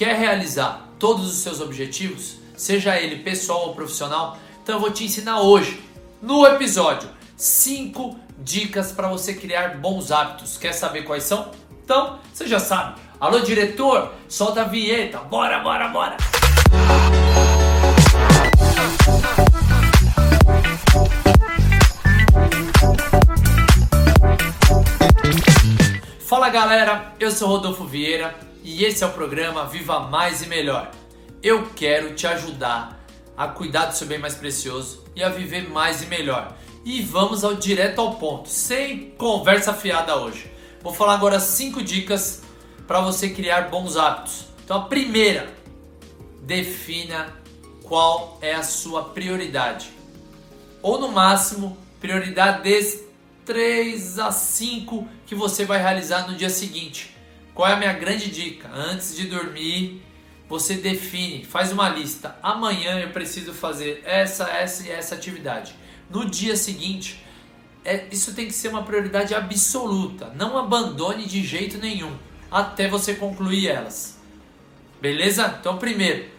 Quer realizar todos os seus objetivos, seja ele pessoal ou profissional? Então eu vou te ensinar hoje, no episódio, 5 dicas para você criar bons hábitos. Quer saber quais são? Então, você já sabe. Alô, diretor, solta a vinheta. Bora, bora, bora. Fala galera, eu sou Rodolfo Vieira e esse é o programa Viva Mais e Melhor. Eu quero te ajudar a cuidar do seu bem mais precioso e a viver mais e melhor. E vamos ao direto ao ponto, sem conversa fiada hoje. Vou falar agora cinco dicas para você criar bons hábitos. Então a primeira, defina qual é a sua prioridade. Ou no máximo, prioridades 3 a 5 que você vai realizar no dia seguinte. Qual é a minha grande dica? Antes de dormir, você define, faz uma lista. Amanhã eu preciso fazer essa, essa e essa atividade. No dia seguinte, é, isso tem que ser uma prioridade absoluta. Não abandone de jeito nenhum até você concluir elas. Beleza? Então, primeiro,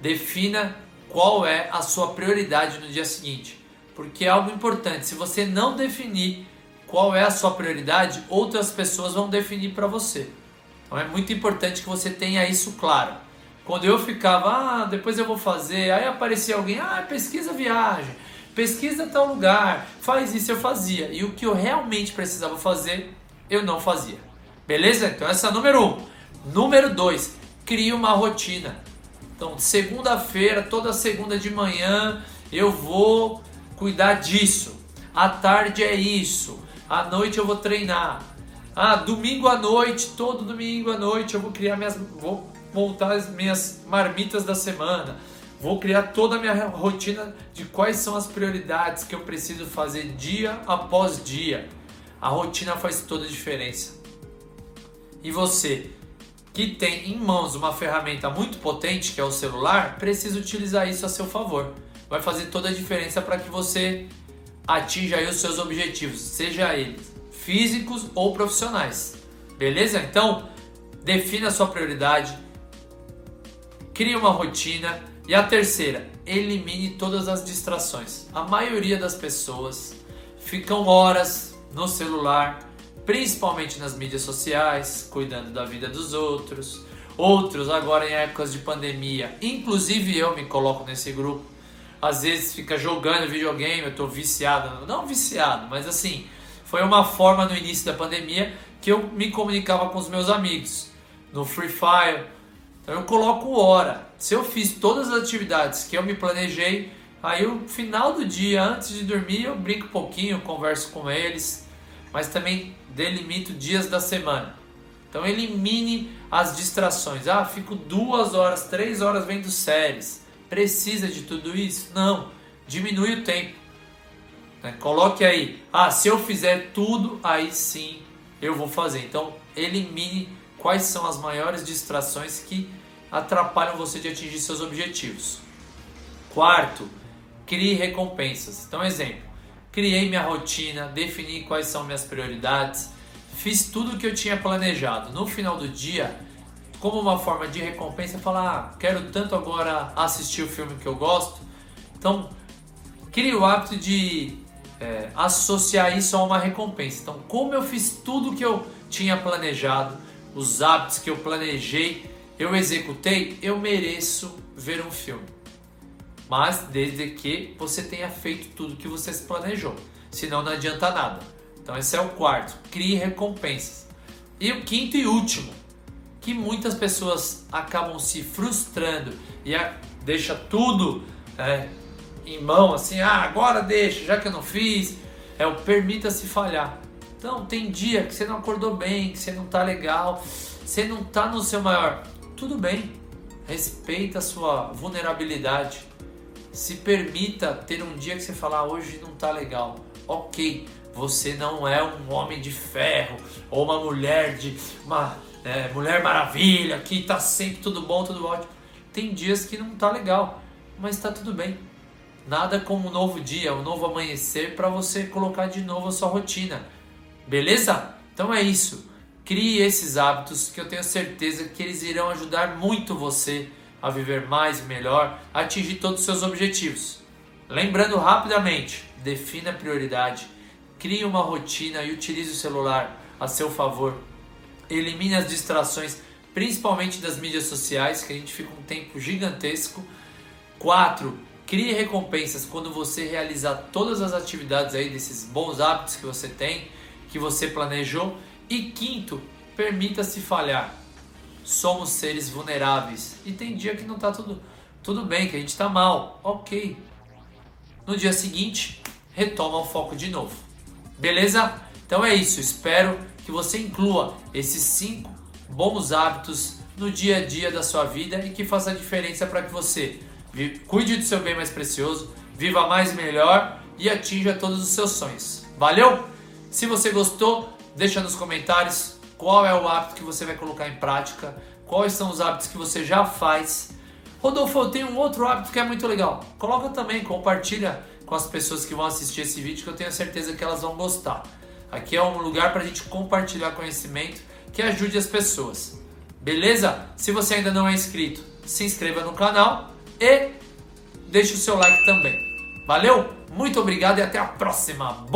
defina qual é a sua prioridade no dia seguinte. Porque é algo importante. Se você não definir qual é a sua prioridade, outras pessoas vão definir para você. Então é muito importante que você tenha isso claro. Quando eu ficava, ah, depois eu vou fazer, aí aparecia alguém, ah, pesquisa viagem, pesquisa tal lugar, faz isso, eu fazia. E o que eu realmente precisava fazer, eu não fazia. Beleza? Então essa é número um. Número dois, crie uma rotina. Então, segunda-feira, toda segunda de manhã, eu vou cuidar disso. À tarde é isso. À noite eu vou treinar. Ah, domingo à noite, todo domingo à noite eu vou criar minhas. Vou montar as minhas marmitas da semana. Vou criar toda a minha rotina de quais são as prioridades que eu preciso fazer dia após dia. A rotina faz toda a diferença. E você, que tem em mãos uma ferramenta muito potente que é o celular, precisa utilizar isso a seu favor. Vai fazer toda a diferença para que você atinja os seus objetivos, seja eles físicos ou profissionais. Beleza? Então, defina a sua prioridade, crie uma rotina e a terceira, elimine todas as distrações. A maioria das pessoas ficam horas no celular, principalmente nas mídias sociais, cuidando da vida dos outros. Outros agora em épocas de pandemia, inclusive eu me coloco nesse grupo, às vezes fica jogando videogame, eu tô viciado, não viciado, mas assim, foi uma forma no início da pandemia que eu me comunicava com os meus amigos no Free Fire. Então eu coloco hora. Se eu fiz todas as atividades que eu me planejei, aí no final do dia, antes de dormir, eu brinco um pouquinho, converso com eles, mas também delimito dias da semana. Então elimine as distrações. Ah, fico duas horas, três horas vendo séries. Precisa de tudo isso? Não. Diminui o tempo. Né? Coloque aí. Ah, se eu fizer tudo, aí sim eu vou fazer. Então, elimine quais são as maiores distrações que atrapalham você de atingir seus objetivos. Quarto, crie recompensas. Então, exemplo: criei minha rotina, defini quais são minhas prioridades, fiz tudo o que eu tinha planejado. No final do dia, como uma forma de recompensa, falar, ah, quero tanto agora assistir o filme que eu gosto. Então, crie o hábito de é, associar isso a uma recompensa. Então, como eu fiz tudo que eu tinha planejado, os hábitos que eu planejei, eu executei, eu mereço ver um filme. Mas desde que você tenha feito tudo que você se planejou. Senão não adianta nada. Então esse é o quarto. Crie recompensas. E o quinto e último, que muitas pessoas acabam se frustrando e a, deixa tudo é, em mão, assim, ah, agora deixa, já que eu não fiz, é o permita-se falhar. Então, tem dia que você não acordou bem, que você não tá legal, você não tá no seu maior. Tudo bem, respeita a sua vulnerabilidade. Se permita ter um dia que você falar, ah, hoje não tá legal. Ok, você não é um homem de ferro ou uma mulher de uma é, Mulher Maravilha, que tá sempre tudo bom, tudo ótimo. Tem dias que não tá legal, mas tá tudo bem. Nada como um novo dia, um novo amanhecer para você colocar de novo a sua rotina. Beleza? Então é isso. Crie esses hábitos que eu tenho certeza que eles irão ajudar muito você a viver mais e melhor, a atingir todos os seus objetivos. Lembrando rapidamente, defina a prioridade, crie uma rotina e utilize o celular a seu favor. Elimine as distrações, principalmente das mídias sociais, que a gente fica um tempo gigantesco. 4. Crie recompensas quando você realizar todas as atividades aí desses bons hábitos que você tem, que você planejou. E quinto, permita-se falhar. Somos seres vulneráveis e tem dia que não está tudo, tudo bem, que a gente está mal. Ok. No dia seguinte, retoma o foco de novo. Beleza? Então é isso. Espero que você inclua esses cinco bons hábitos no dia a dia da sua vida e que faça a diferença para que você cuide do seu bem mais precioso, viva mais e melhor e atinja todos os seus sonhos. Valeu? Se você gostou, deixa nos comentários qual é o hábito que você vai colocar em prática, quais são os hábitos que você já faz. Rodolfo, tenho um outro hábito que é muito legal. Coloca também, compartilha com as pessoas que vão assistir esse vídeo que eu tenho certeza que elas vão gostar. Aqui é um lugar para a gente compartilhar conhecimento que ajude as pessoas. Beleza? Se você ainda não é inscrito, se inscreva no canal e deixe o seu like também. Valeu? Muito obrigado e até a próxima.